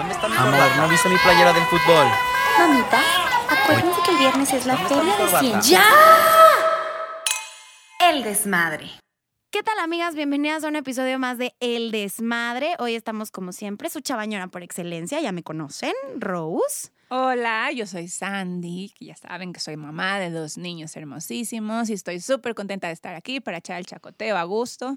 ¿Dónde está mi Amor, ¿no viste mi playera del fútbol? Mamita, acuérdense que el viernes es la feria de ciencia. ¡Ya! El desmadre. ¿Qué tal amigas? Bienvenidas a un episodio más de El Desmadre. Hoy estamos como siempre, su chabañona por excelencia, ya me conocen, Rose. Hola, yo soy Sandy, que ya saben que soy mamá de dos niños hermosísimos y estoy súper contenta de estar aquí para echar el chacoteo a gusto.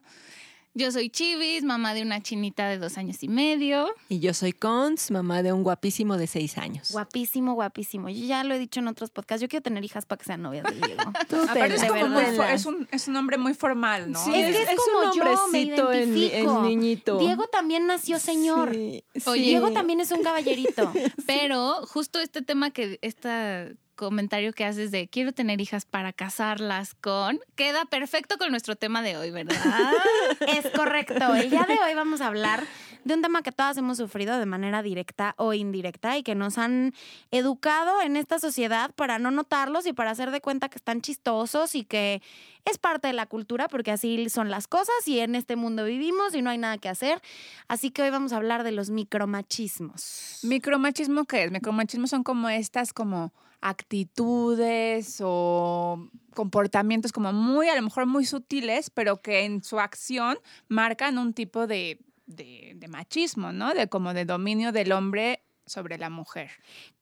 Yo soy Chivis, mamá de una chinita de dos años y medio. Y yo soy Cons, mamá de un guapísimo de seis años. Guapísimo, guapísimo. Yo ya lo he dicho en otros podcasts, yo quiero tener hijas para que sean novias de Diego. Aparte es, como muy es, un, es un hombre muy formal, ¿no? Sí, Es que es, como un yo, me en niñito. Diego también nació señor. Sí, Oye, sí. Diego también es un caballerito. Pero justo este tema que, este comentario que haces de quiero tener hijas para casarlas con, queda perfecto con nuestro tema de hoy, ¿verdad? Es correcto. El día de hoy vamos a hablar de un tema que todas hemos sufrido de manera directa o indirecta y que nos han educado en esta sociedad para no notarlos y para hacer de cuenta que están chistosos y que es parte de la cultura porque así son las cosas y en este mundo vivimos y no hay nada que hacer. Así que hoy vamos a hablar de los micromachismos. ¿Micromachismo qué es? Micromachismo son como estas como actitudes o comportamientos como muy, a lo mejor muy sutiles, pero que en su acción marcan un tipo de, de, machismo, ¿no? De como de dominio del hombre sobre la mujer.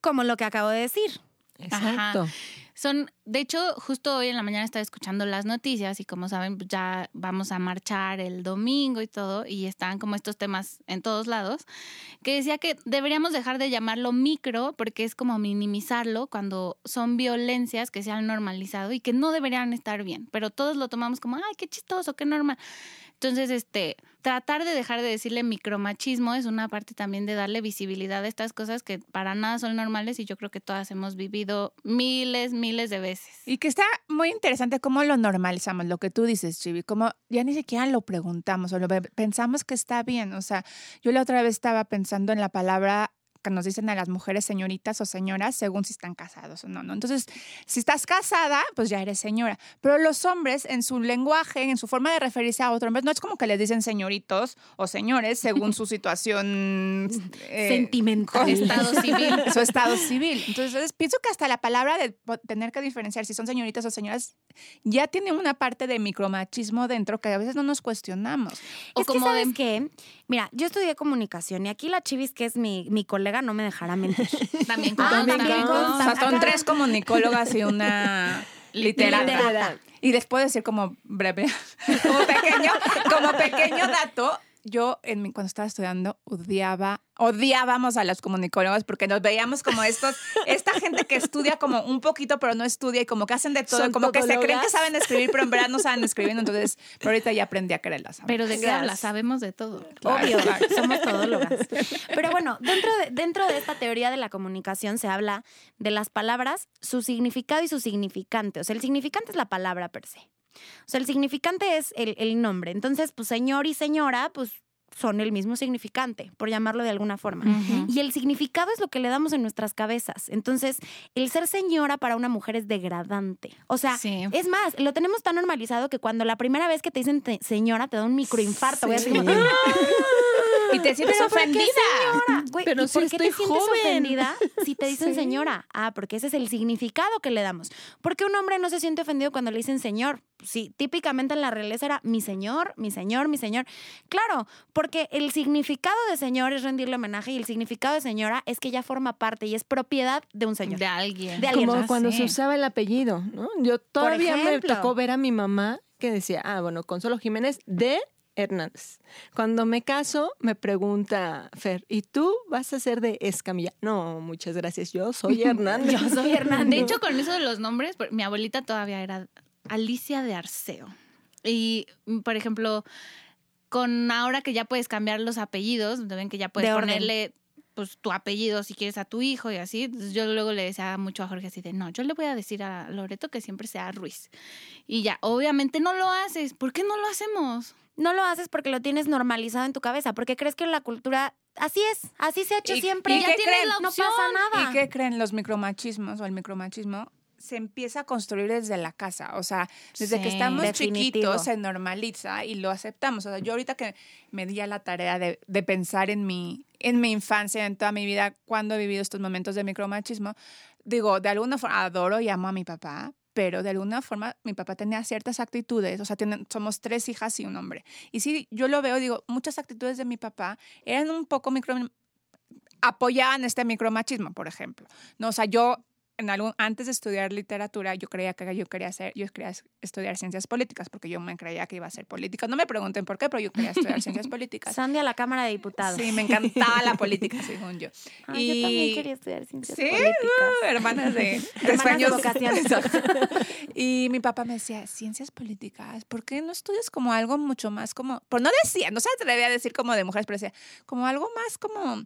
Como lo que acabo de decir. Exacto. Son, de hecho, justo hoy en la mañana estaba escuchando las noticias y como saben, pues ya vamos a marchar el domingo y todo, y están como estos temas en todos lados, que decía que deberíamos dejar de llamarlo micro porque es como minimizarlo cuando son violencias que se han normalizado y que no deberían estar bien, pero todos lo tomamos como, ay, qué chistoso, qué normal. Entonces, este, tratar de dejar de decirle micromachismo es una parte también de darle visibilidad a estas cosas que para nada son normales y yo creo que todas hemos vivido miles, miles de veces. Y que está muy interesante cómo lo normalizamos, lo que tú dices, Chivi, como ya ni siquiera lo preguntamos o lo pensamos que está bien. O sea, yo la otra vez estaba pensando en la palabra que nos dicen a las mujeres señoritas o señoras según si están casados o no, ¿no? Entonces, si estás casada, pues ya eres señora. Pero los hombres, en su lenguaje, en su forma de referirse a otro hombre, no es como que les dicen señoritos o señores según su situación eh, Sentimental. Estado civil. su estado civil. Entonces, pienso que hasta la palabra de tener que diferenciar si son señoritas o señoras ya tiene una parte de micromachismo dentro que a veces no nos cuestionamos. O es que, como ¿sabes de- qué? Mira, yo estudié comunicación y aquí la Chivis, que es mi, mi colega, no me dejará mentir. También Ah, son tres comunicólogas y una literata. Literata. Y después decir como breve, como pequeño, como pequeño dato, yo en mi, cuando estaba estudiando odiaba, odiábamos a los comunicólogos porque nos veíamos como estos, esta gente que estudia como un poquito pero no estudia y como que hacen de todo, como que se creen que saben escribir pero en verdad no saben escribir, entonces, pero ahorita ya aprendí a quererlas. Pero de qué hablas, sabemos de todo. Obvio, somos todólogas. Pero bueno, dentro de, dentro de esta teoría de la comunicación se habla de las palabras, su significado y su significante. O sea, el significante es la palabra per se. O sea, el significante es el, el nombre. Entonces, pues señor y señora, pues son el mismo significante, por llamarlo de alguna forma. Ujú. Y el significado es lo que le damos en nuestras cabezas. Entonces, el ser señora para una mujer es degradante. O sea, Sí. es más, lo tenemos tan normalizado que cuando la primera vez que te dicen te- señora te da un microinfarto. Voy a decir como, Y te sientes ¿Pero por qué ofendida. señora? Pero ¿y si por qué te estoy sientes joven. ofendida si te dicen Sí. señora? Ah, porque ese es el significado que le damos. ¿Por qué un hombre no se siente ofendido cuando le dicen señor? Sí, típicamente en la realeza era mi señor, mi señor, mi señor. Claro, porque el significado de señor es rendirle homenaje y el significado de señora es que ella forma parte y es propiedad de un señor. De alguien. De alguien. Como Ah, cuando sí. se usaba el apellido, ¿no? Yo todavía me tocó ver a mi mamá que decía, ah, bueno, Consuelo Jiménez de Hernández. Cuando me caso, me pregunta Fer, ¿y tú vas a ser de Escamilla? No, muchas gracias, yo soy Hernández. Yo soy Hernández. De hecho, con eso de los nombres, por- mi abuelita todavía era Alicia de Arceo. Y, por ejemplo, con ahora que ya puedes cambiar los apellidos, ven que ya puedes De orden. ponerle pues tu apellido si quieres a tu hijo y así. Entonces, yo luego le decía mucho a Jorge así de, no, yo le voy a decir a Loreto que siempre sea Ruiz. Y ya, obviamente no lo haces. ¿Por qué no lo hacemos? No lo haces porque lo tienes normalizado en tu cabeza, porque crees que la cultura así es, así se ha hecho ¿Y- siempre. y ya qué tienes creen? la No pasa nada. ¿Y qué creen los micromachismos o el micromachismo? Se empieza a construir desde la casa, o sea, desde que estamos definitivo. chiquitos se normaliza y lo aceptamos. O sea, yo ahorita que me di a la tarea de, de pensar en mi, en mi infancia, en toda mi vida, cuando he vivido estos momentos de micromachismo, digo, de alguna forma adoro y amo a mi papá, pero de alguna forma mi papá tenía ciertas actitudes, o sea, somos tres hijas y un hombre. Y sí, yo lo veo, digo, muchas actitudes de mi papá eran un poco micro apoyaban este micromachismo, por ejemplo. No, o sea, yo en algún, antes de estudiar literatura, yo creía que yo quería hacer, yo quería estudiar ciencias políticas, porque yo me creía que iba a ser política. No me pregunten por qué, pero yo quería estudiar ciencias políticas. Sandy a la Cámara de Diputados. Sí, me encantaba la política, según yo. Ay, Yo también quería estudiar ciencias Sí, políticas. uh, hermanas de, de vocación. y mi papá me decía, ciencias políticas, ¿por qué no estudias como algo mucho más como, por no decía, no se atrevía a decir como de mujeres, pero decía, como algo más como...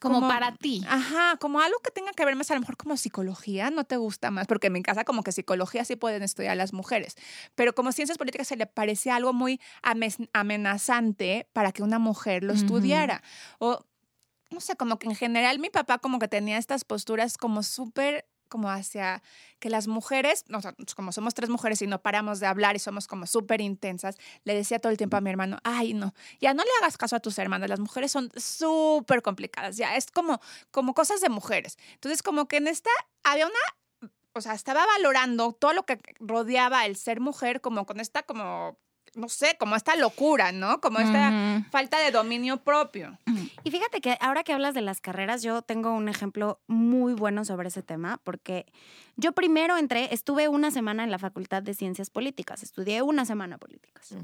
Como, Como- para ti. Ajá, como algo que tenga que ver más a lo mejor como psicología, no te gusta más, porque en mi casa como que psicología sí pueden estudiar las mujeres, pero como ciencias políticas se le parecía algo muy amenazante para que una mujer lo estudiara. O no sé, como que en general mi papá como que tenía estas posturas como súper como hacia que las mujeres, como somos tres mujeres y no paramos de hablar y somos como súper intensas, le decía todo el tiempo a mi hermano, ay no, ya no le hagas caso a tus hermanas, las mujeres son súper complicadas, ya es como, como cosas de mujeres. Entonces como que en esta había una, o sea, estaba valorando todo lo que rodeaba el ser mujer como con esta como, no sé, como esta locura, ¿no? Como esta falta de dominio propio. Y fíjate que ahora que hablas de las carreras, yo tengo un ejemplo muy bueno sobre ese tema, porque yo primero entré, estuve una semana en la Facultad de Ciencias Políticas, estudié una semana políticas.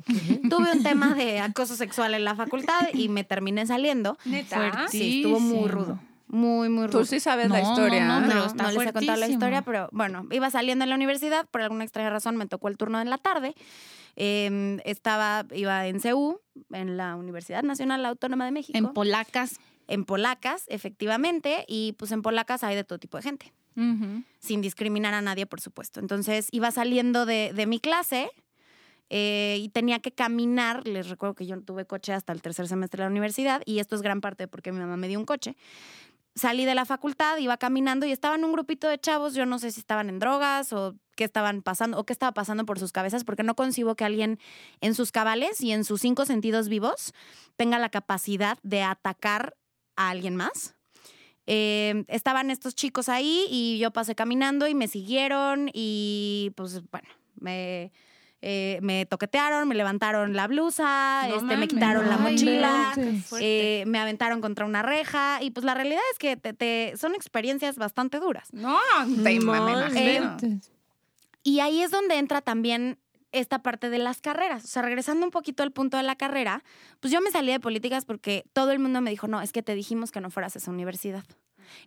Tuve un tema de acoso sexual en la facultad y me terminé saliendo. Neta. Sí, estuvo muy rudo. Muy, muy rudo. Tú sí sabes la No, historia. no, ¿eh? no, pero No, está no les he contado la historia, pero bueno, iba saliendo en la universidad, por alguna extraña razón me tocó el turno en la tarde. Eh, estaba, iba en CEU, en la Universidad Nacional Autónoma de México. En polacas. en polacas, efectivamente, y pues en polacas hay de todo tipo de gente, Ujú. sin discriminar a nadie, por supuesto. Entonces iba saliendo de, de mi clase eh, y tenía que caminar, les recuerdo que yo no tuve coche hasta el tercer semestre de la universidad, y esto es gran parte de porque mi mamá me dio un coche. Salí de la facultad, iba caminando y estaban un grupito de chavos, yo no sé si estaban en drogas o qué estaban pasando o qué estaba pasando por sus cabezas, porque no concibo que alguien en sus cabales y en sus cinco sentidos vivos tenga la capacidad de atacar a alguien más. Eh, estaban estos chicos ahí y yo pasé caminando y me siguieron y pues bueno, me, eh, me toquetearon, me levantaron la blusa, No este, me quitaron la mochila, no, eh, me aventaron contra una reja y pues la realidad es que te, te- son experiencias bastante duras. No, te me imagino. Y ahí es donde entra también esta parte de las carreras. O sea, regresando un poquito al punto de la carrera, pues yo me salí de políticas porque todo el mundo me dijo, no, es que te dijimos que no fueras a esa universidad.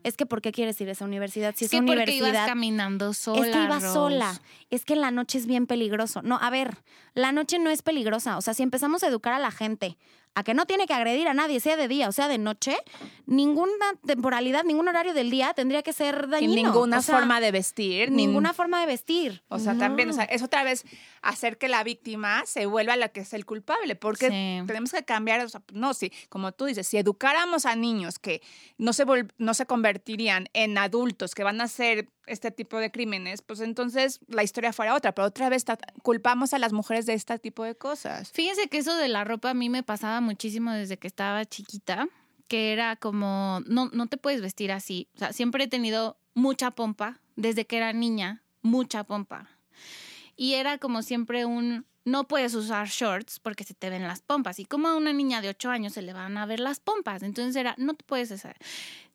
Es que ¿por qué quieres ir a esa universidad? Si Es esa que porque ibas universidad... caminando sola. Es que iba Rose. sola. Es que la noche es bien peligroso. No, a ver, la noche no es peligrosa. O sea, si empezamos a educar a la gente a que no tiene que agredir a nadie, sea de día o sea de noche, ninguna temporalidad, ningún horario del día tendría que ser Y dañino. ninguna O sea, forma de vestir. nin- Ninguna forma de vestir. O sea, también, o sea, es otra vez hacer que la víctima se vuelva la que es el culpable, porque Sí. tenemos que cambiar, o sea, no, sí, como tú dices, si educáramos a niños que no se, no se convertirían en adultos que van a hacer este tipo de crímenes, pues entonces la historia fuera otra, pero otra vez culpamos a las mujeres de este tipo de cosas. Fíjense que eso de la ropa a mí me pasaba muchísimo desde que estaba chiquita, que era como, no, no te puedes vestir así. O sea, siempre he tenido mucha pompa, desde que era niña, mucha pompa. Y era como siempre un, no puedes usar shorts porque se te ven las pompas. Y como a una niña de 8 años se le van a ver las pompas. Entonces era, no te puedes hacer.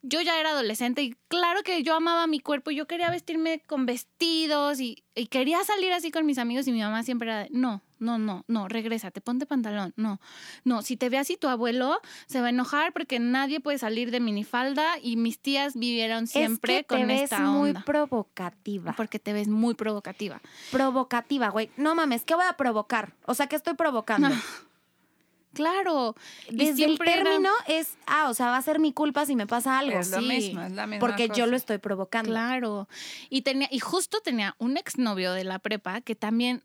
Yo ya era adolescente y claro que yo amaba mi cuerpo y yo quería vestirme con vestidos y, y quería salir así con mis amigos y mi mamá siempre era de, no, no, no, no, regrésate, ponte pantalón, no, no, si te ve así tu abuelo se va a enojar porque nadie puede salir de minifalda y mis tías vivieron siempre es que te con ves esta muy onda. provocativa. Porque te ves muy provocativa. Provocativa, güey. No mames, ¿qué voy a provocar? O sea, ¿qué estoy provocando? Claro. y Desde el era- término es, ah, o sea, va a ser mi culpa si me pasa algo. Es lo Sí, mismo, es la misma Porque yo lo estoy provocando. Claro. Y tenía, y justo tenía un exnovio de la prepa que también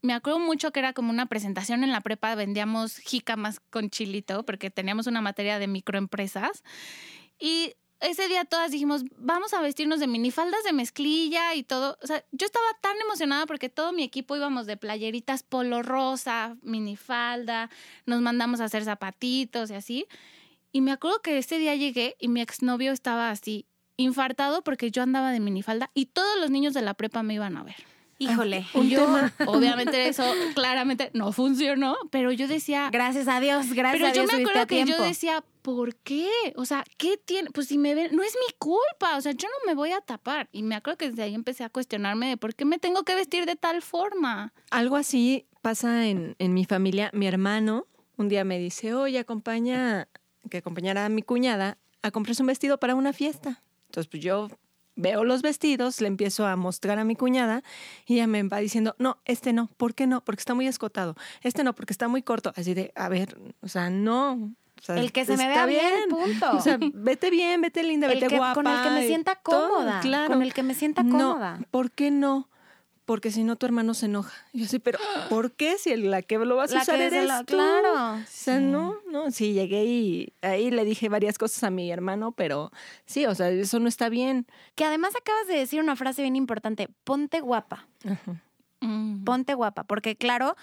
me acuerdo mucho que era como una presentación en la prepa, vendíamos jícamas con chilito, porque teníamos una materia de microempresas. Y ese día todas dijimos, vamos a vestirnos de minifaldas de mezclilla y todo. O sea, yo estaba tan emocionada porque todo mi equipo íbamos de playeritas polo rosa, minifalda, nos mandamos a hacer zapatitos y así. Y me acuerdo que ese día llegué y mi exnovio estaba así, infartado porque yo andaba de minifalda y todos los niños de la prepa me iban a ver. Híjole. Y yo, obviamente eso claramente no funcionó, pero yo decía, Gracias a Dios, gracias pero a yo Dios me subiste acuerdo a que tiempo. yo decía, ¿por qué? O sea, ¿qué tiene? Pues si me ven, no es mi culpa, o sea, yo no me voy a tapar. Y me acuerdo que desde ahí empecé a cuestionarme de por qué me tengo que vestir de tal forma. Algo así pasa en, en mi familia. Mi hermano un día me dice, oye, acompaña, que acompañara a mi cuñada a comprarse un vestido para una fiesta. Entonces, pues yo veo los vestidos, le empiezo a mostrar a mi cuñada y ella me va diciendo, no, este no, ¿por qué no? Porque está muy escotado. Este no, porque está muy corto. Así de, a ver, o sea, no. O sea, El que se me vea bien, punto. O sea, vete bien, vete linda, El vete que- guapa. con el que me sienta todo, cómoda, claro. con el que me sienta No, cómoda. ¿Por qué no? Porque si no, tu hermano se enoja. Y yo así, pero ¿por qué? Si el- la que lo vas a La usar eres la- tú. claro. O sea, no, no. Sí, llegué y ahí le dije varias cosas a mi hermano, pero sí, o sea, eso no está bien. Que además acabas de decir una frase bien importante, ponte guapa, ponte guapa, porque claro,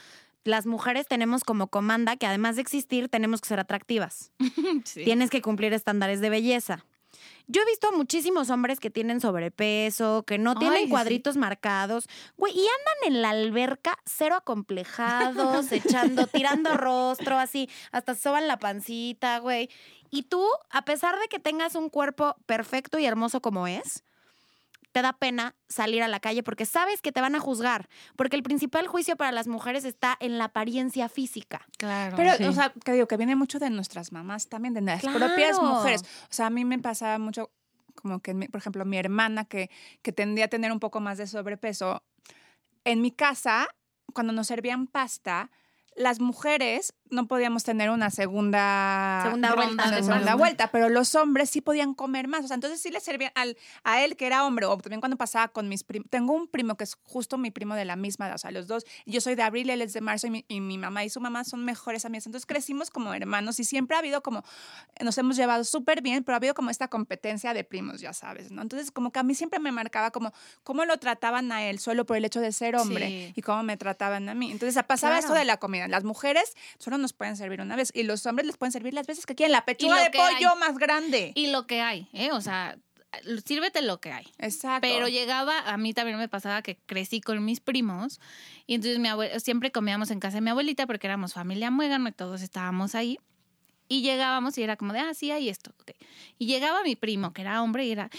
las mujeres tenemos como comanda que además de existir tenemos que ser atractivas. Sí. Tienes que cumplir estándares de belleza. Yo he visto a muchísimos hombres que tienen sobrepeso, que no tienen Ay, sí. cuadritos marcados, güey, y andan en la alberca cero acomplejados, echando, tirando rostro, así, hasta soban la pancita, güey. Y tú, a pesar de que tengas un cuerpo perfecto y hermoso como es, te da pena salir a la calle porque sabes que te van a juzgar, porque el principal juicio para las mujeres está en la apariencia física. Claro. Pero, sí. o sea, que digo, que viene mucho de nuestras mamás también, de las Claro. propias mujeres. O sea, a mí me pasaba mucho, como que, mi- por ejemplo, mi hermana que, que tendía a tener un poco más de sobrepeso. En mi casa, cuando nos servían pasta, las mujeres no podíamos tener una segunda, Segunda ronda, vuelta segunda vuelta, pero los hombres sí podían comer más. O sea, entonces sí le servían al, a él, que era hombre, o también cuando pasaba con mis primos. Tengo un primo que es justo mi primo de la misma edad, o sea, los dos. Yo soy de abril, él es de marzo, y mi, y mi mamá y su mamá son mejores amigas. Entonces crecimos como hermanos y siempre ha habido como, nos hemos llevado súper bien, pero ha habido como esta competencia de primos, ya sabes, ¿no? Entonces, como que a mí siempre me marcaba como cómo lo trataban a él solo por el hecho de ser hombre Sí. y cómo me trataban a mí. Entonces, pasaba Claro. esto de la comida. Las mujeres solo nos pueden servir una vez y los hombres les pueden servir las veces que quieran. La pechuga de pollo hay. más grande. Y lo que hay, ¿eh? O sea, sírvete lo que hay. Exacto. Pero llegaba, a mí también me pasaba que crecí con mis primos y entonces mi abue- siempre comíamos en casa de mi abuelita porque éramos familia muégano y todos estábamos ahí. Y llegábamos y era como de, ah, sí, hay esto. Y llegaba mi primo, que era hombre, y era,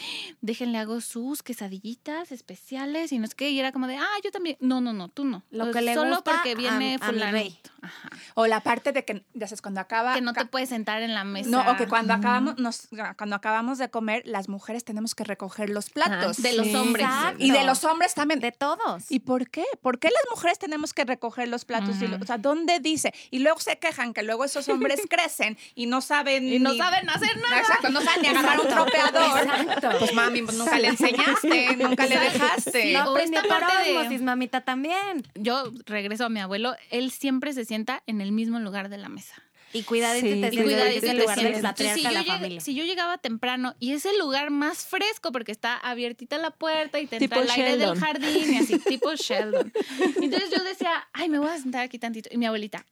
déjenle hago sus quesadillitas especiales y no sé qué. Y era como de, ah, yo también. No, no, no, tú no. Lo O que le Solo gusta porque viene a- a mi. Ajá. O la parte de que, ya sabes, cuando acaba... Que no te puedes sentar en la mesa. No, o que cuando acabamos, nos, cuando acabamos de comer, las mujeres tenemos que recoger los platos. Ah, De los Sí. hombres. Exacto. Y de los hombres también. De todos. ¿Y por qué? ¿Por qué las mujeres tenemos que recoger los platos? y lo- Ujú. o sea, ¿dónde dice? Y luego se quejan que luego esos hombres crecen y no saben Y no ni- saben hacer nada. Exacto, no saben ni agarrar un tropeador. Exacto. Pues mami, pues nunca le enseñaste, nunca le dejaste. No aprendió esta por parte de- osmosis, mamita también. Yo regreso a mi abuelo, él siempre se sienta en el mismo lugar de la mesa. Y cuidadito Sí. te Y cuidadito lugar si de la yo familia. Si yo llegaba temprano y es el lugar más fresco porque está abiertita la puerta y te Tipo entra el aire Sheldon. del jardín y así, tipo Sheldon. Entonces yo decía, ay, me voy a sentar aquí tantito. Y mi abuelita,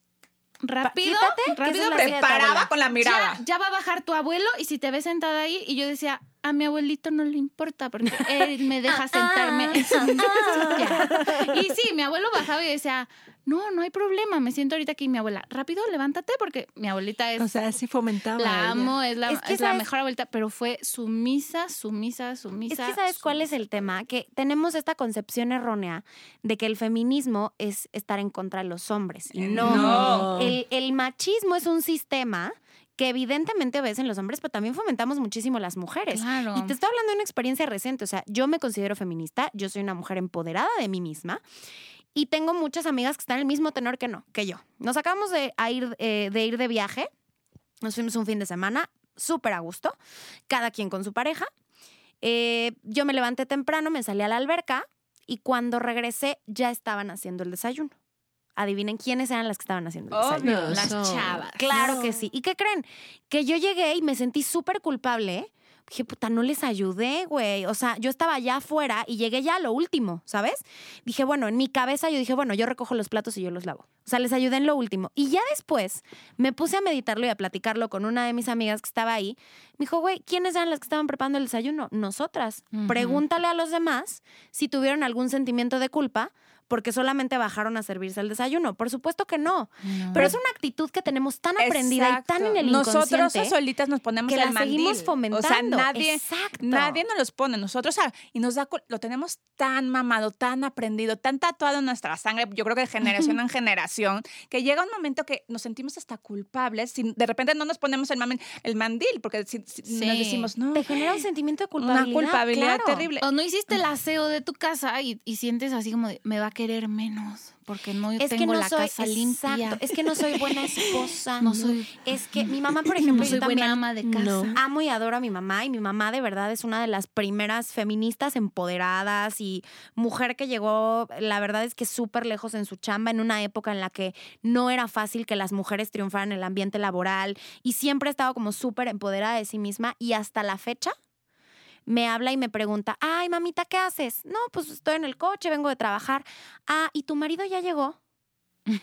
rápido, quítate, rápido, es Preparaba con la mirada. ya, ya va a bajar tu abuelo y si te ves sentada ahí y yo decía, a mi abuelito no le importa porque él me deja sentarme en su silla. Y sí, mi abuelo bajaba y decía, no, no hay problema, me siento ahorita aquí. Mi abuela, rápido, levántate porque mi abuelita es... O sea, sí fomentaba. la ella. amo, es la, Es que es la sabes- mejor abuelita, pero fue sumisa, sumisa, sumisa. Es que sabes cuál es el tema, que tenemos esta concepción errónea de que el feminismo es estar en contra de los hombres. Y no, No. El, el machismo es un sistema que evidentemente obedecen los hombres, pero también fomentamos muchísimo las mujeres. Claro. Y te estoy hablando de una experiencia reciente, o sea, yo me considero feminista, yo soy una mujer empoderada de mí misma y tengo muchas amigas que están en el mismo tenor que no, que yo. Nos acabamos de, a ir, eh, de ir de viaje, nos fuimos un fin de semana, súper a gusto, cada quien con su pareja. Eh, yo me levanté temprano, me salí a la alberca y cuando regresé ya estaban haciendo el desayuno. Adivinen quiénes eran las que estaban haciendo el desayuno. No, Las chavas. Claro que sí. ¿Y qué creen? Que yo llegué y me sentí súper culpable Dije, puta, no les ayudé, güey. O sea, yo estaba allá afuera y llegué ya a lo último, ¿sabes? Dije, bueno, en mi cabeza yo dije, bueno, yo recojo los platos y yo los lavo. O sea, les ayudé en lo último. Y ya después me puse a meditarlo y a platicarlo con una de mis amigas que estaba ahí. Me dijo, güey, ¿quiénes eran las que estaban preparando el desayuno? Nosotras. Pregúntale a los demás si tuvieron algún sentimiento de culpa porque solamente bajaron a servirse el desayuno. Por supuesto que no. Pero es una actitud que tenemos tan aprendida y tan en el Nosotros inconsciente solitas nos ponemos que el la mandil. seguimos O sea, fomentando. nadie, Exacto. nadie nos los pone. Nosotros, y nos da, lo tenemos tan mamado, tan aprendido, tan tatuado en nuestra sangre, yo creo que de generación en generación, que llega un momento que nos sentimos hasta culpables si de repente no nos ponemos el, mamen- el mandil, porque si, si Sí. nos decimos, no, Te genera un sentimiento de culpabilidad. una culpabilidad claro. terrible. O no hiciste el aseo de tu casa y, y sientes así como de, me va a querer menos porque no Es que tengo no la soy, casa limpia. exacto, es que no soy buena esposa. No soy- Es que mi mamá, por ejemplo, no yo soy también buena ama de casa. No. amo y adoro a mi mamá y mi mamá de verdad es una de las primeras feministas empoderadas y mujer que llegó, la verdad es que súper lejos en su chamba en una época en la que no era fácil que las mujeres triunfaran en el ambiente laboral y siempre ha estado como súper empoderada de sí misma y hasta la fecha me habla y me pregunta, ay mamita, ¿qué haces? No, pues estoy en el coche, vengo de trabajar. Ah, ¿y tu marido ya llegó?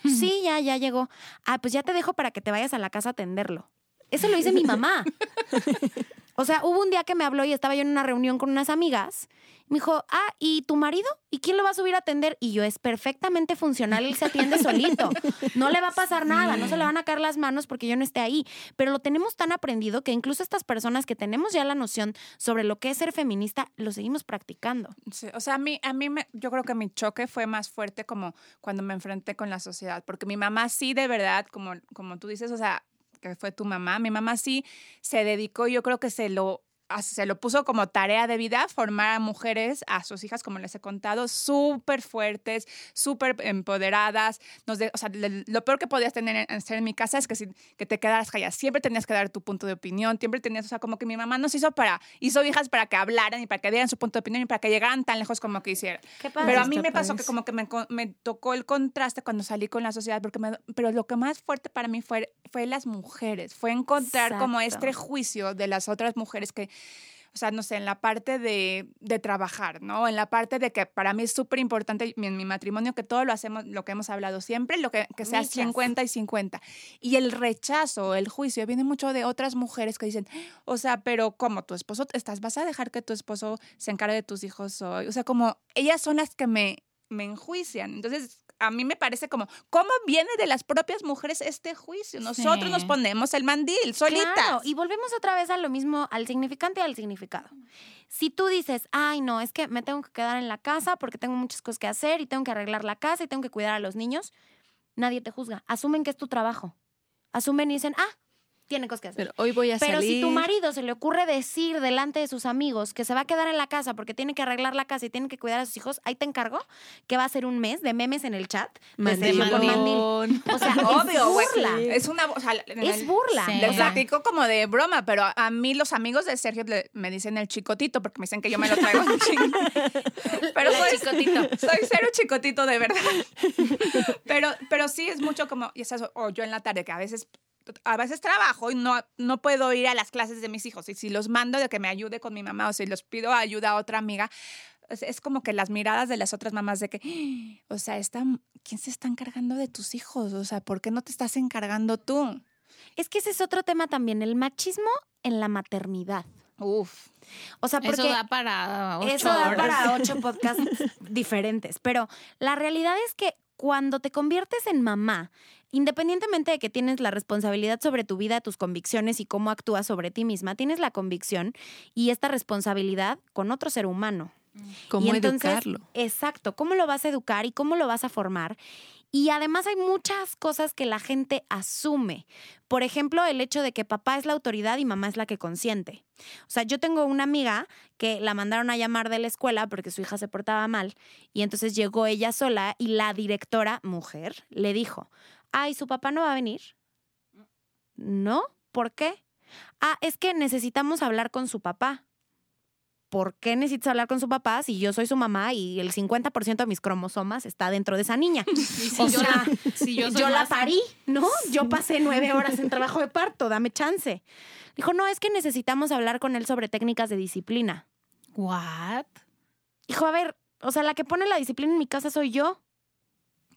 Sí, ya, ya llegó. Ah, pues ya te dejo para que te vayas a la casa a atenderlo. Eso lo dice mi mamá. O sea, hubo un día que me habló y estaba yo en una reunión con unas amigas. Me dijo, ah, ¿y tu marido? ¿Y quién lo va a subir a atender? Y yo, es perfectamente funcional, él se atiende solito. No le va a pasar nada, no se le van a caer las manos porque yo no esté ahí. Pero lo tenemos tan aprendido que incluso estas personas que tenemos ya la noción sobre lo que es ser feminista, lo seguimos practicando. O sea, a mí, a mí me, yo creo que mi choque fue más fuerte como cuando me enfrenté con la sociedad, porque mi mamá sí, de verdad, como, como tú dices, o sea, que fue tu mamá, mi mamá sí se dedicó, yo creo que se lo se lo puso como tarea de vida formar a mujeres, a sus hijas, como les he contado, súper fuertes, súper empoderadas. Nos de- o sea, le- lo peor que podías tener en, hacer en mi casa es que, si, que te quedaras callada. Siempre tenías que dar tu punto de opinión, siempre tenías, o sea, como que mi mamá nos hizo para, hizo hijas para que hablaran y para que dieran su punto de opinión y para que llegaran tan lejos como quisieran. Qué Pero a mí me pasó que como que me, tocó el contraste cuando salí con la sociedad, porque me- pero lo que más fuerte para mí fue, fue las mujeres, fue encontrar como este juicio de las otras mujeres que, o sea, no sé, en la parte de, de trabajar, ¿no? En la parte de que para mí es súper importante en mi matrimonio que todo lo hacemos, lo que hemos hablado siempre, lo que, que sea Michas. 50 y 50. Y el rechazo, el juicio, viene mucho de otras mujeres que dicen, o sea, pero como tu esposo, estás, vas a dejar que tu esposo se encargue de tus hijos hoy. O sea, como ellas son las que me, me enjuician. Entonces, a mí me parece como, ¿cómo viene de las propias mujeres este juicio? Nosotros Sí. nos ponemos el mandil, solitas. Claro, y volvemos otra vez a lo mismo, al significante y al significado. Si tú dices, ay, no, es que me tengo que quedar en la casa porque tengo muchas cosas que hacer y tengo que arreglar la casa y tengo que cuidar a los niños, nadie te juzga. Asumen que es tu trabajo. Asumen y dicen, ah, tiene cosas que hacer. Pero hoy voy a Pero salir. si tu marido se le ocurre decir delante de sus amigos que se va a quedar en la casa porque tiene que arreglar la casa y tiene que cuidar a sus hijos, ahí te encargo que va a ser un mes de memes en el chat. con mandil. Mandilón. O sea, Obvio, es burla. Es una. O sea, Es el- burla. Sí. Platico como de broma, pero a, mí los amigos de Sergio le- me dicen el chicotito porque me dicen que yo me lo traigo. Pero La pues, chicotito. soy cero chicotito de verdad. Pero, pero sí es mucho como, y es eso, o yo en la tarde, que a veces, a veces trabajo y no, no puedo ir a las clases de mis hijos. Y si los mando de que me ayude con mi mamá o si los pido ayuda a otra amiga, es, es como que las miradas de las otras mamás de que, "Ah, o sea, esta, ¿quién se está encargando de tus hijos? O sea, ¿por qué no te estás encargando tú? Es que ese es otro tema también, el machismo en la maternidad. Uf. O sea, porque Eso da para ocho eso da para ocho podcasts diferentes. Pero la realidad es que cuando te conviertes en mamá, independientemente de que tienes la responsabilidad sobre tu vida, tus convicciones y cómo actúas sobre ti misma, tienes la convicción y esta responsabilidad con otro ser humano. ¿Cómo entonces, educarlo? Exacto, cómo lo vas a educar y cómo lo vas a formar. Y además hay muchas cosas que la gente asume. Por ejemplo, el hecho de que papá es la autoridad y mamá es la que consiente. O sea, yo tengo una amiga que la mandaron a llamar de la escuela porque su hija se portaba mal y entonces llegó ella sola y la directora, mujer, le dijo, ay, ¿su papá no va a venir? No, ¿por qué? Ah, es que necesitamos hablar con su papá. ¿Por qué necesitas hablar con su papá si yo soy su mamá y el 50% de mis cromosomas está dentro de esa niña? si o yo sea, la- si yo yo, la parí, ¿no? Yo pasé nueve horas en trabajo de parto, dame chance. Dijo, no, es que necesitamos hablar con él sobre técnicas de disciplina. ¿What? Dijo, a ver, o sea, la que pone la disciplina en mi casa soy yo.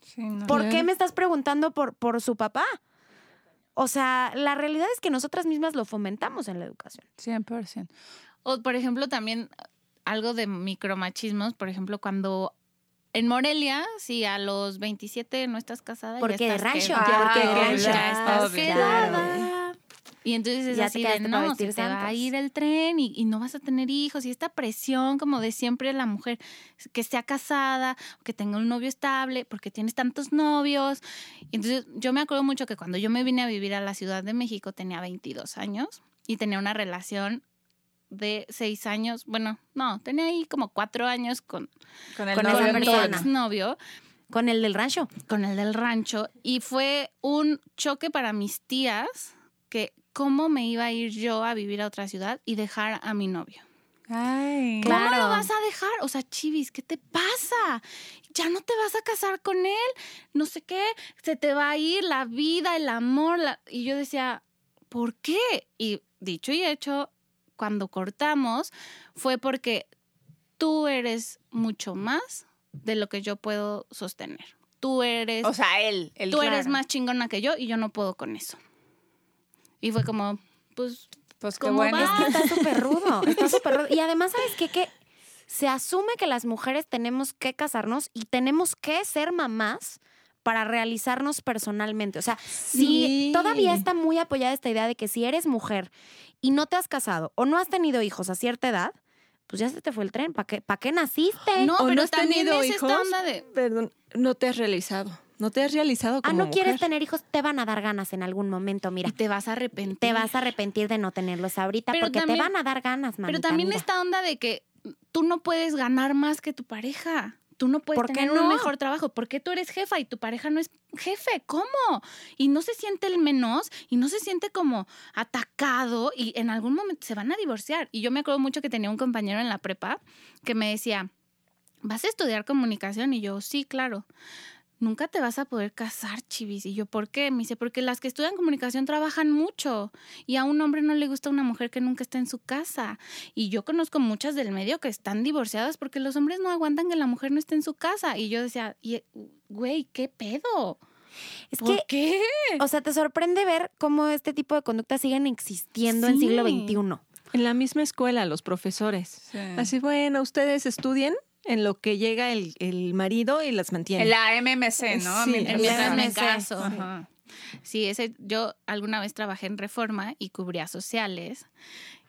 Sí, no. ¿Por qué Claro. me estás preguntando por, por su papá? O sea, la realidad es que nosotras mismas lo fomentamos en la educación. 100%. O, por ejemplo, también algo de micromachismos, por ejemplo, cuando en Morelia, si a los 27 no estás casada, Porque de rancho, porque de rancho. Ya estás obvio. quedada. Y entonces es Ya te así de, no, se te va a ir el tren y, y no vas a tener hijos. Y esta presión como de siempre la mujer que sea casada, que tenga un novio estable, porque tienes tantos novios. Y entonces yo me acuerdo mucho que cuando yo me vine a vivir a la Ciudad de México tenía 22 años y tenía una relación de seis años, bueno, no, tenía ahí como cuatro años con, Con el Con novio esa con mi persona. exnovio Con el del rancho. con el del rancho y fue un choque para mis tías que cómo me iba a ir yo a vivir a otra ciudad y dejar a mi novio. Ay. Claro. ¿Cómo lo vas a dejar? O sea, Chivis, ¿qué te pasa? Ya no te vas a casar con él, no sé qué, se te va a ir la vida, el amor. la- Y yo decía, ¿por qué? Y dicho y hecho, cuando cortamos fue porque tú eres mucho más de lo que yo puedo sostener. Tú eres O sea, él. él tú eres más chingona que yo y yo no puedo con eso. Y fue como, pues, Pues qué ¿cómo bueno. va? Es que está súper rudo. Está súper rudo. Y además, ¿sabes qué? Que se asume que las mujeres tenemos que casarnos y tenemos que ser mamás para realizarnos personalmente. O sea, si Sí. todavía está muy apoyada esta idea de que si eres mujer y no te has casado o no has tenido hijos a cierta edad, pues ya se te fue el tren. ¿Para qué, ¿Para qué naciste? no, ¿O pero no has también tenido es esta hijos? onda de, Perdón, no te has realizado. No te has realizado ah, como no quieres tener hijos, te van a dar ganas en algún momento, mira. y te vas a arrepentir. Te vas a arrepentir de no tenerlos ahorita Pero porque también- te van a dar ganas, mamita, Pero también mira. esta onda de que tú no puedes ganar más que tu pareja. Tú no puedes ¿Por qué tener no? un mejor trabajo. porque tú eres jefa y tu pareja no es jefe? ¿Cómo? Y no se siente el menos y no se siente como atacado y en algún momento se van a divorciar. Y yo me acuerdo mucho que tenía un compañero en la prepa que me decía, ¿vas a estudiar comunicación? Y yo, sí, claro. Nunca te vas a poder casar, chivis. Y yo, ¿por qué? Me dice, porque las que estudian comunicación trabajan mucho y a un hombre no le gusta una mujer que nunca está en su casa. Y yo conozco muchas del medio que están divorciadas porque los hombres no aguantan que la mujer no esté en su casa. Y yo decía, y, güey, ¿qué pedo? Es ¿Por que qué? O sea, te sorprende ver cómo este tipo de conductas siguen existiendo en Sí. siglo XXI. En la misma escuela, los profesores. Sí. Así, bueno, ustedes estudien en lo que llega el, el marido y las mantiene. En la MMC, ¿no? Sí, Mientras- Mientras me MMC. caso. Ajá. Sí, ese, yo alguna vez trabajé en Reforma y cubría sociales.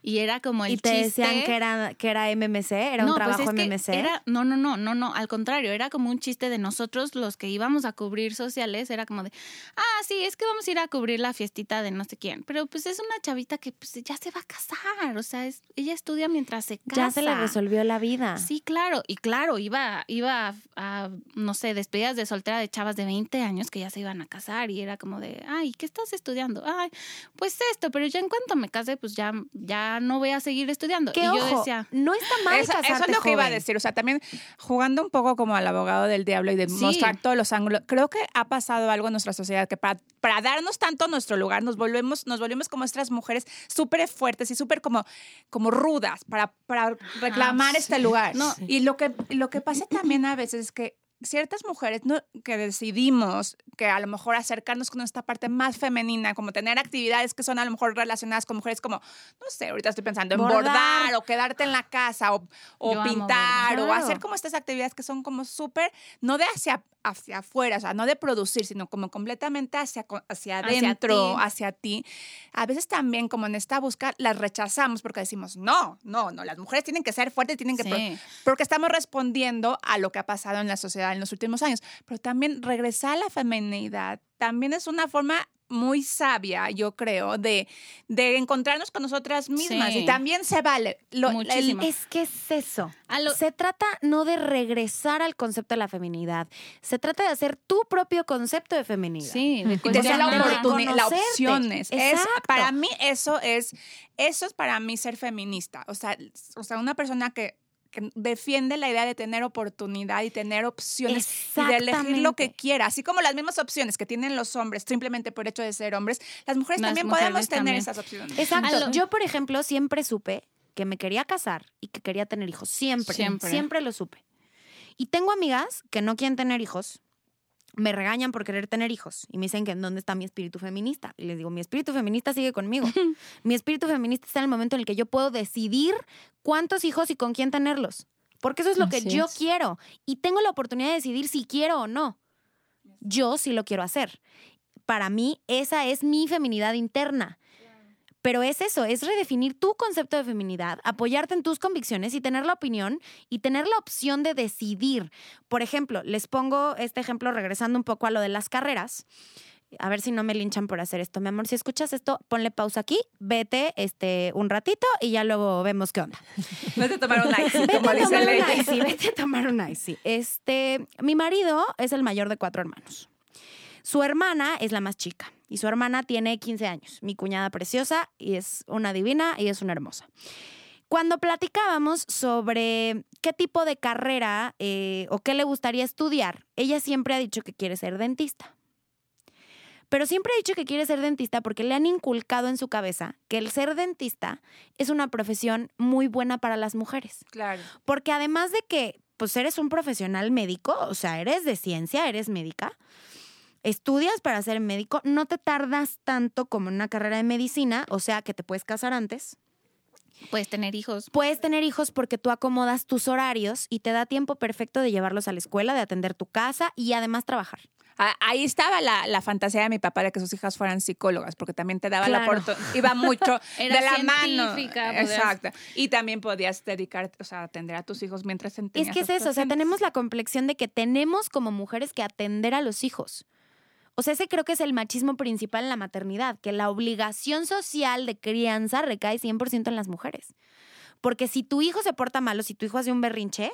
Y era como el Y te chiste. decían que era, que era MMC, era un pues trabajo es que MMC. Era, no, no, no, no, no, al contrario, era como un chiste de nosotros los que íbamos a cubrir sociales, era como de, ah, sí, es que vamos a ir a cubrir la fiestita de no sé quién, pero pues es una chavita que pues ya se va a casar, o sea, es- ella estudia mientras se casa. Ya se le resolvió la vida. Sí, claro, y claro, iba, iba a, a, no sé, despedidas de soltera de chavas de 20 años que ya se iban a casar y era como de, ay, ¿qué estás estudiando? Ay, pues esto, pero ya en cuanto me case, pues ya, ya no voy a seguir estudiando. Que y yo ojo, decía, no está mal Eso, es lo que iba a decir. O sea, también jugando un poco como al abogado del diablo y de Sí. mostrar todos los ángulos. Creo que ha pasado algo en nuestra sociedad que para, para darnos tanto nuestro lugar nos volvemos, nos volvemos como estas mujeres súper fuertes y súper como, como rudas para, para reclamar sí. este lugar. No. Y lo que, lo que pasa también a veces es que ciertas mujeres no, que decidimos que a lo mejor acercarnos con esta parte más femenina, como tener actividades que son a lo mejor relacionadas con mujeres como, no sé, ahorita estoy pensando en Bordar. bordar, o quedarte en la casa o, o pintar o hacer como estas actividades que son como súper, no de hacia, hacia afuera, o sea, no de producir, sino como completamente hacia, hacia Hacia adentro, ti. hacia ti. A veces también como en esta busca las rechazamos porque decimos, no, no, no, las mujeres tienen que ser fuertes, tienen que... Sí. porque estamos respondiendo a lo que ha pasado en la sociedad en los últimos años. Pero también regresar a la feminidad también es una forma muy sabia, yo creo, de, de encontrarnos con nosotras mismas. Sí. Y también se vale. Lo- el-. Es que es eso. Lo- Se trata no de regresar al concepto de la feminidad, se trata de hacer tu propio concepto de feminidad. Sí, de la de cuestionar. oportunidad, la reconocerte. opciones. Es, Exacto. para mí eso es, eso es para mí ser feminista. O sea, o sea una persona que, que defiende la idea de tener oportunidad y tener opciones y de elegir lo que quiera. Así como las mismas opciones que tienen los hombres simplemente por hecho de ser hombres, las mujeres Las también mujeres podemos tener esas opciones. Exacto. Yo, por ejemplo, siempre supe que me quería casar y que quería tener hijos. Siempre. Siempre. Siempre. lo supe. Y tengo amigas que no quieren tener hijos. Me regañan por querer tener hijos y me dicen que en dónde está mi espíritu feminista. Y les digo, mi espíritu feminista sigue conmigo. mi espíritu feminista está en el momento en el que yo puedo decidir cuántos hijos y con quién tenerlos. Porque eso es lo que yo es. quiero. Y tengo la oportunidad de decidir si quiero o no. Yo sí lo quiero hacer. Para mí, esa es mi feminidad interna. Pero es eso, es redefinir tu concepto de feminidad, apoyarte en tus convicciones y tener la opinión y tener la opción de decidir. Por ejemplo, les pongo este ejemplo regresando un poco a lo de las carreras. A ver si no me linchan por hacer esto. Mi amor, si escuchas esto, ponle pausa aquí, vete este, un ratito y ya luego vemos qué onda. No te tomaron ice, Vete como a dice tomar un icy, vete a tomar un icy. Este, mi marido es el mayor de cuatro hermanos. Su hermana es la más chica y su hermana tiene 15 años. Mi cuñada preciosa y es una divina y es una hermosa. Cuando platicábamos sobre qué tipo de carrera eh, o qué le gustaría estudiar, ella siempre ha dicho que quiere ser dentista. Pero siempre ha dicho que quiere ser dentista porque le han inculcado en su cabeza que el ser dentista es una profesión muy buena para las mujeres. Claro. Porque además de que pues eres un profesional médico, o sea, eres de ciencia, eres médica, estudias para ser médico, no te tardas tanto como en una carrera de medicina, o sea, que te puedes casar antes. Puedes tener hijos. Puedes tener hijos porque tú acomodas tus horarios y te da tiempo perfecto de llevarlos a la escuela, de atender tu casa y además trabajar. Ah, Ahí estaba la, la fantasía de mi papá de que sus hijas fueran psicólogas, porque también te daba la Claro. oportunidad, iba mucho Era de la mano. podías- Exacto. Y también podías dedicar, o sea, atender a tus hijos mientras Es tenías que es eso, o sea, tenemos la complexión de que tenemos como mujeres que atender a los hijos. O sea, ese creo que es el machismo principal en la maternidad, que la obligación social de crianza recae 100% en las mujeres. Porque si tu hijo se porta mal o si tu hijo hace un berrinche,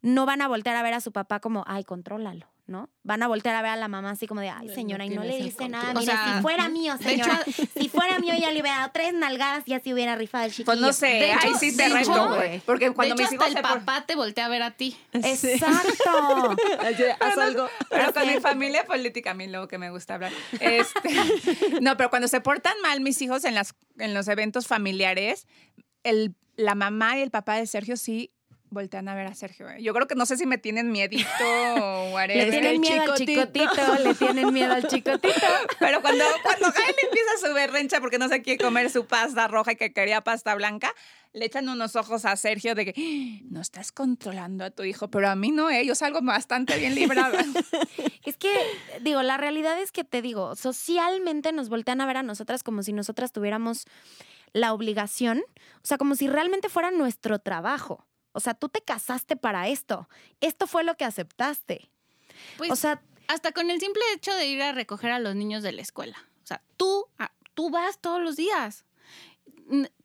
no van a voltear a ver a su papá como, ay, contrólalo, ¿no? Van a voltear a ver a la mamá así como de, ay, No señora, y no le dice nada. O sea, si fuera mío, hecho- señora, si fuera mío, ya le hubiera dado tres nalgadas y ya se hubiera rifado el chiquillo. Pues no sé, De ahí hecho- sí te reto, güey. Porque cuando de mis hecho, hijos hasta el por- papá te voltea a ver a ti. Exacto. Así, Haz algo. Pero con Así. mi familia política, a mí luego que me gusta hablar. Este, no, pero cuando se portan mal mis hijos en, las, en los eventos familiares, el, la mamá y el papá de Sergio sí voltean a ver a Sergio. ¿eh? Yo creo que no sé si me tienen miedito o whatever. Le tienen miedo al chicotito, le tienen miedo al chicotito. Pero cuando, cuando Jaime empieza su berrencha porque no se quiere comer su pasta roja y que quería pasta blanca, le echan unos ojos a Sergio de que "Ah, no estás controlando a tu hijo, pero a mí no, ¿eh? yo salgo bastante bien librada. Es que, digo, la realidad es que te digo, socialmente nos voltean a ver a nosotras como si nosotras tuviéramos la obligación, o sea, como si realmente fuera nuestro trabajo. O sea, tú te casaste para esto. Esto fue lo que aceptaste. Pues, o sea, hasta con el simple hecho de ir a recoger a los niños de la escuela. O sea, tú, tú vas todos los días.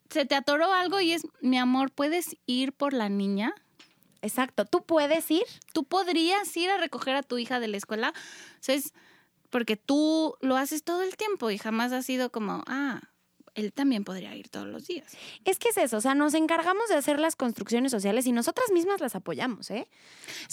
Se te atoró algo y es, mi amor, ¿puedes ir por la niña? exacto. Tú puedes ir. ¿Tú podrías ir a recoger a tu hija de la escuela? O sea, es porque tú lo haces todo el tiempo y jamás has sido como, ah, él también podría ir todos los días. Es que es eso, o sea, nos encargamos de hacer las construcciones sociales y nosotras mismas las apoyamos, ¿eh?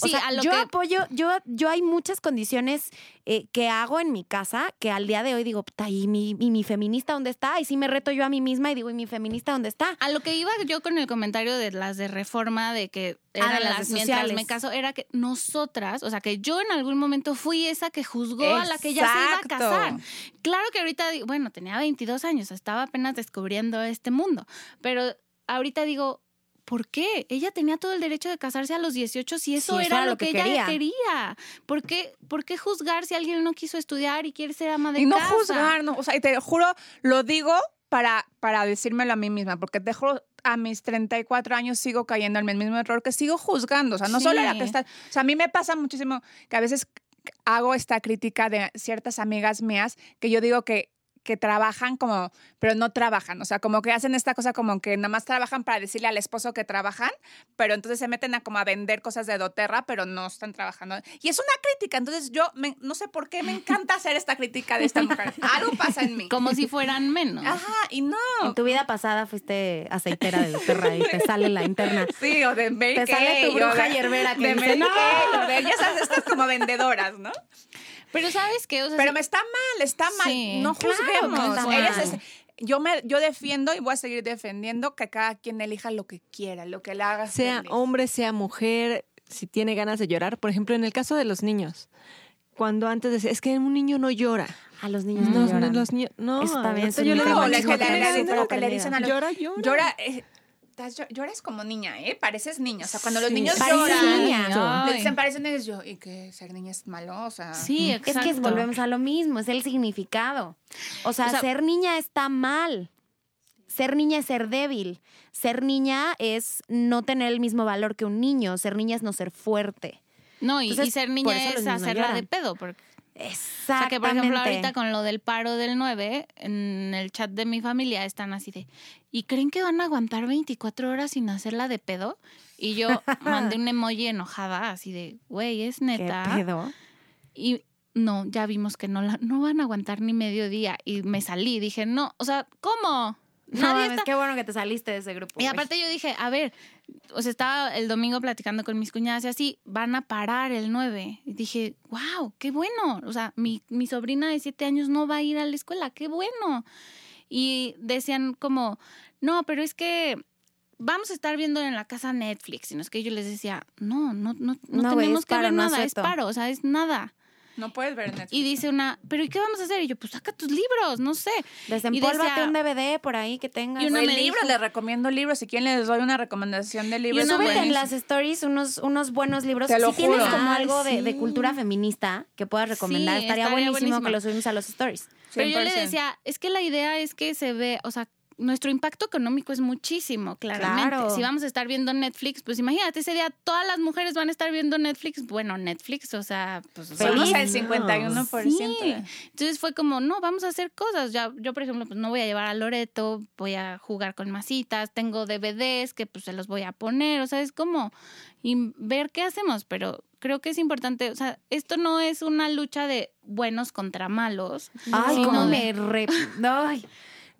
O Sí, sea, a lo yo que- apoyo, yo, yo hay muchas condiciones eh, que hago en mi casa que al día de hoy digo, ¿y mi, y mi feminista dónde está? Y sí me reto yo a mí misma y digo, ¿y mi feminista dónde está? A lo que iba yo con el comentario de las de reforma, de que Ah, eran de las las de mientras me caso, era que nosotras, o sea, que yo en algún momento fui esa que juzgó a la que ya se iba a casar. Claro que ahorita, bueno, tenía 22 años, estaba apenas descubriendo este mundo, pero ahorita digo, ¿por qué? Ella tenía todo el derecho de casarse a los 18 si eso Sí, era, lo que, ella quería. quería. ¿Por qué, ¿Por qué juzgar si alguien no quiso estudiar y quiere ser ama de y no casa? juzgar, no, o sea, y te juro, lo digo para, para decírmelo a mí misma, porque te juro, a mis 34 años sigo cayendo en el mismo error que sigo juzgando, o sea, no solo era Sí. que está, o sea, a mí me pasa muchísimo que a veces hago esta crítica de ciertas amigas mías que yo digo que que trabajan como, pero no trabajan. O sea, como que hacen esta cosa como que nada más trabajan para decirle al esposo que trabajan, pero entonces se meten a como a vender cosas de doTERRA, pero no están trabajando. Y es una crítica. Entonces yo me- no sé por qué me encanta hacer esta crítica de esta mujer. Algo pasa en mí. Como si fueran menos. Ajá, y no. En tu vida pasada fuiste aceitera de perra y te sale la interna. Sí, o de Mary Te sale tu o bruja de- hierbera que de dice, "No". De- ya sabes, estas como vendedoras, ¿no? Pero ¿sabes qué? O sea, Pero me está mal, está mal. Sí, no juzguemos. Ellas es- yo me yo defiendo y voy a seguir defendiendo que cada quien elija lo que quiera, lo que le haga Sea feliz. hombre, sea mujer, si tiene ganas de llorar. Por ejemplo, en el caso de los niños. Cuando antes decía, es que un niño no llora. A los niños no, No, lloran. los niños, no. Está bien, yo le digo, que que le, dicen a los Llora, llora. Llora, eh, lloras como niña, ¿eh? Pareces niña. O sea, cuando los Sí. niños lloran, niña. le dicen parecen niños yo, y que ser niña es malo, o sea. Sí, Es exacto. que volvemos a lo mismo, es el significado. O sea, O sea- ser niña está mal. Ser niña es ser débil. Ser niña es no tener el mismo valor que un niño. Ser niña es no ser fuerte. No, y, Entonces, y ser niña es hacerla de pedo. Porque, o sea, Exactamente. que por ejemplo, ahorita con lo del paro del 9, en el chat de mi familia están así de, ¿y creen que van a aguantar 24 horas sin hacerla de pedo? Y yo mandé un emoji enojada, así de, güey, es ¿Qué neta. pedo? Y no, ya vimos que no, la, no van a aguantar ni medio día. Y me salí, dije, no, o sea, ¿cómo? No, Nadie mames, está... qué bueno que te saliste de ese grupo. Y aparte yo dije, a ver, o sea, estaba el domingo platicando con mis cuñadas y así, van a parar el 9. Y dije, wow, qué bueno. O sea, mi, mi sobrina de 7 años no va a ir a la escuela, qué bueno. Y decían como, no, pero es que vamos a estar viendo en la casa Netflix. Y no es que yo les decía, no, no, no, no, tenemos que paro, ver no nada, es paro, o sea, es nada. No puedes ver Netflix. Y dice una, pero ¿y qué vamos a hacer? Y yo, pues saca tus libros, no sé. Desempólvate un DVD por ahí que tengas. Y una Güey, me libros, dijo- les recomiendo libros. Si quieren, les doy una recomendación de libros. una Súbete en las stories unos, unos buenos libros. Te lo si tienes como Ay, algo de, cultura feminista que puedas recomendar, Sí, estaría, estaría buenísimo, buenísimo. que lo subimos a los stories. Pero yo le 100%. decía, es que la idea es que se ve, o sea, nuestro impacto económico es muchísimo, claramente. Claro. Si vamos a estar viendo Netflix, pues imagínate, ese día todas las mujeres van a estar viendo Netflix. Bueno, Netflix, o sea, pues... sea, Somos Feliz. el 51%. Sí. Entonces fue como, no, vamos a hacer cosas. Ya, yo, por ejemplo, pues no voy a llevar a Loreto, voy a jugar con masitas, tengo DVDs que pues se los voy a poner, o sea, es como y ver qué hacemos, pero creo que es importante, o sea, esto no es una lucha de buenos contra malos. Ay, sino cómo de- me re... Ay.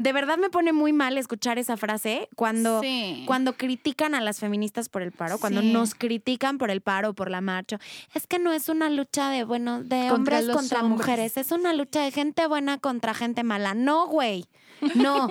De verdad me pone muy mal escuchar esa frase cuando, Sí. cuando critican a las feministas por el paro, cuando Sí. nos critican por el paro por la marcha. Es que no es una lucha de bueno, de Contra hombres contra hombres. mujeres, es una lucha de gente buena contra gente mala. No, güey. No. O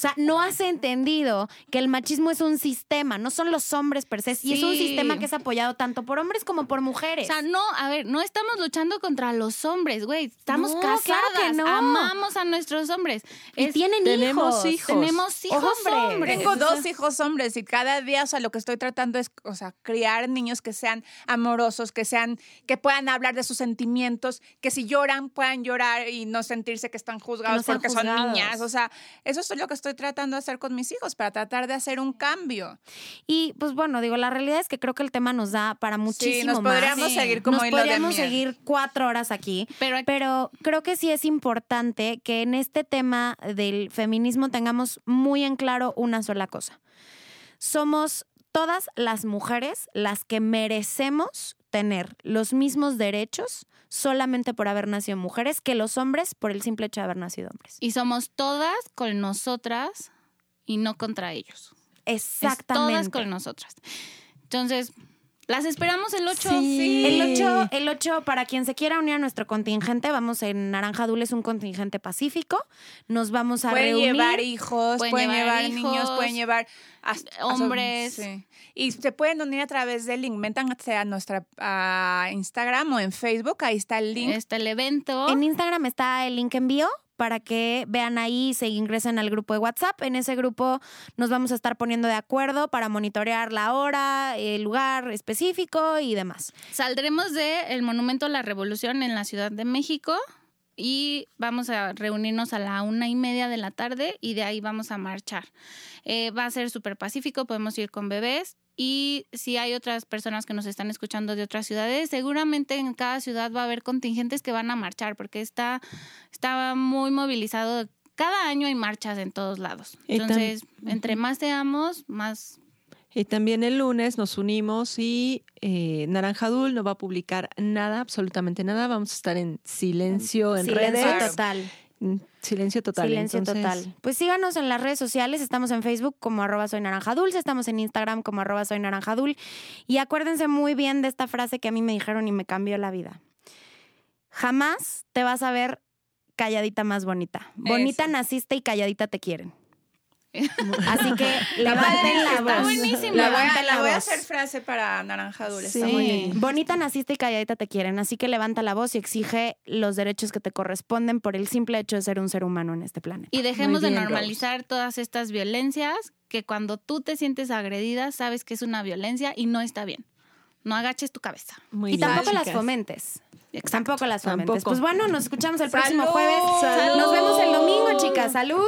sea, no has entendido que el machismo es un sistema, no son los hombres per se, y es un sistema que es apoyado tanto por hombres como por O mujeres. sea, no, a ver, no estamos luchando contra los hombres, güey. Estamos No, casadas, claro que no. amamos a nuestros hombres. y Es- tienen tenemos hijos. hijos. tenemos hijos Hombres. hombres. Tengo O dos hijos hombres y cada día, o sea, lo que estoy tratando es, o sea, criar niños que sean amorosos, que sean, que puedan hablar de sus sentimientos, que si lloran puedan llorar y no sentirse que están juzgados porque son niñas. O sea, eso es lo que estoy tratando de hacer con mis hijos para tratar de hacer un cambio. Y pues bueno, digo, la realidad es que creo que el tema nos da para muchísimo sí, nos más. podríamos Sí. seguir como Nos hilo de podríamos miel. seguir cuatro horas aquí, Pero aquí- pero creo que sí es importante que en este tema del feminismo tengamos muy en claro una sola cosa. Somos todas las mujeres las que merecemos tener los mismos derechos solamente por haber nacido mujeres que los hombres por el simple hecho de haber nacido hombres. Y somos todas con nosotras y no contra ellos. Es Exactamente. todas con nosotras. Entonces, las esperamos el 8. Sí. El 8, el 8, para quien se quiera unir a nuestro contingente, vamos en Naranja Dul, es un contingente pacífico. Nos vamos a Pueden reunir. llevar hijos, Pueden pueden, llevar llevar, niños, pueden llevar hasta- hombres. sí. Y se pueden unir a través del link. Métanse a nuestra a Instagram o en Facebook. Ahí está el link. Este el evento. En Instagram está el link envío para que vean ahí se ingresen al grupo de WhatsApp. En ese grupo nos vamos a estar poniendo de acuerdo para monitorear la hora, el lugar específico y demás. Saldremos del Monumento a la Revolución en la Ciudad de México y vamos a reunirnos a la una y media de la tarde y de ahí vamos a marchar. Eh, va a ser súper pacífico, podemos ir con bebés y si hay otras personas que nos están escuchando de otras ciudades, seguramente en cada ciudad va a haber contingentes que van a marchar porque está, está muy movilizado. Cada año hay marchas en todos lados. Entonces, entre más seamos, más Y también el lunes nos unimos y eh, Naranjadul no va a publicar nada, absolutamente nada. Vamos a estar en silencio en Silencio redes. total. Mm, Silencio total. Silencio Entonces, total. Pues síganos en las redes sociales. Estamos en Facebook como arroba soy naranja dulce. Estamos en Instagram como arroba soy naranja dul. Y acuérdense muy bien de esta frase que a mí me dijeron y me cambió la vida. Jamás te vas a ver calladita más bonita. Bonita Eso. naciste y calladita te quieren. Así que levanten la Está voz. buenísimo. La voy, a, Levanten la voy a voz. hacer frase para Naranja Dulce. Sí. Está muy bien. Bonita naciste y calladita te quieren, así que levanta la voz y exige los derechos que te corresponden por el simple hecho de ser un ser humano en este planeta. Y dejemos de normalizar todas estas violencias que cuando tú te sientes agredida sabes que es una violencia y no está bien. No agaches tu cabeza. Muy y bien, tampoco las fomentes. Tampoco las fomentes. Tampoco. Pues bueno, nos escuchamos el próximo jueves. ¡Salud! Nos vemos el domingo, chicas. ¡Salud!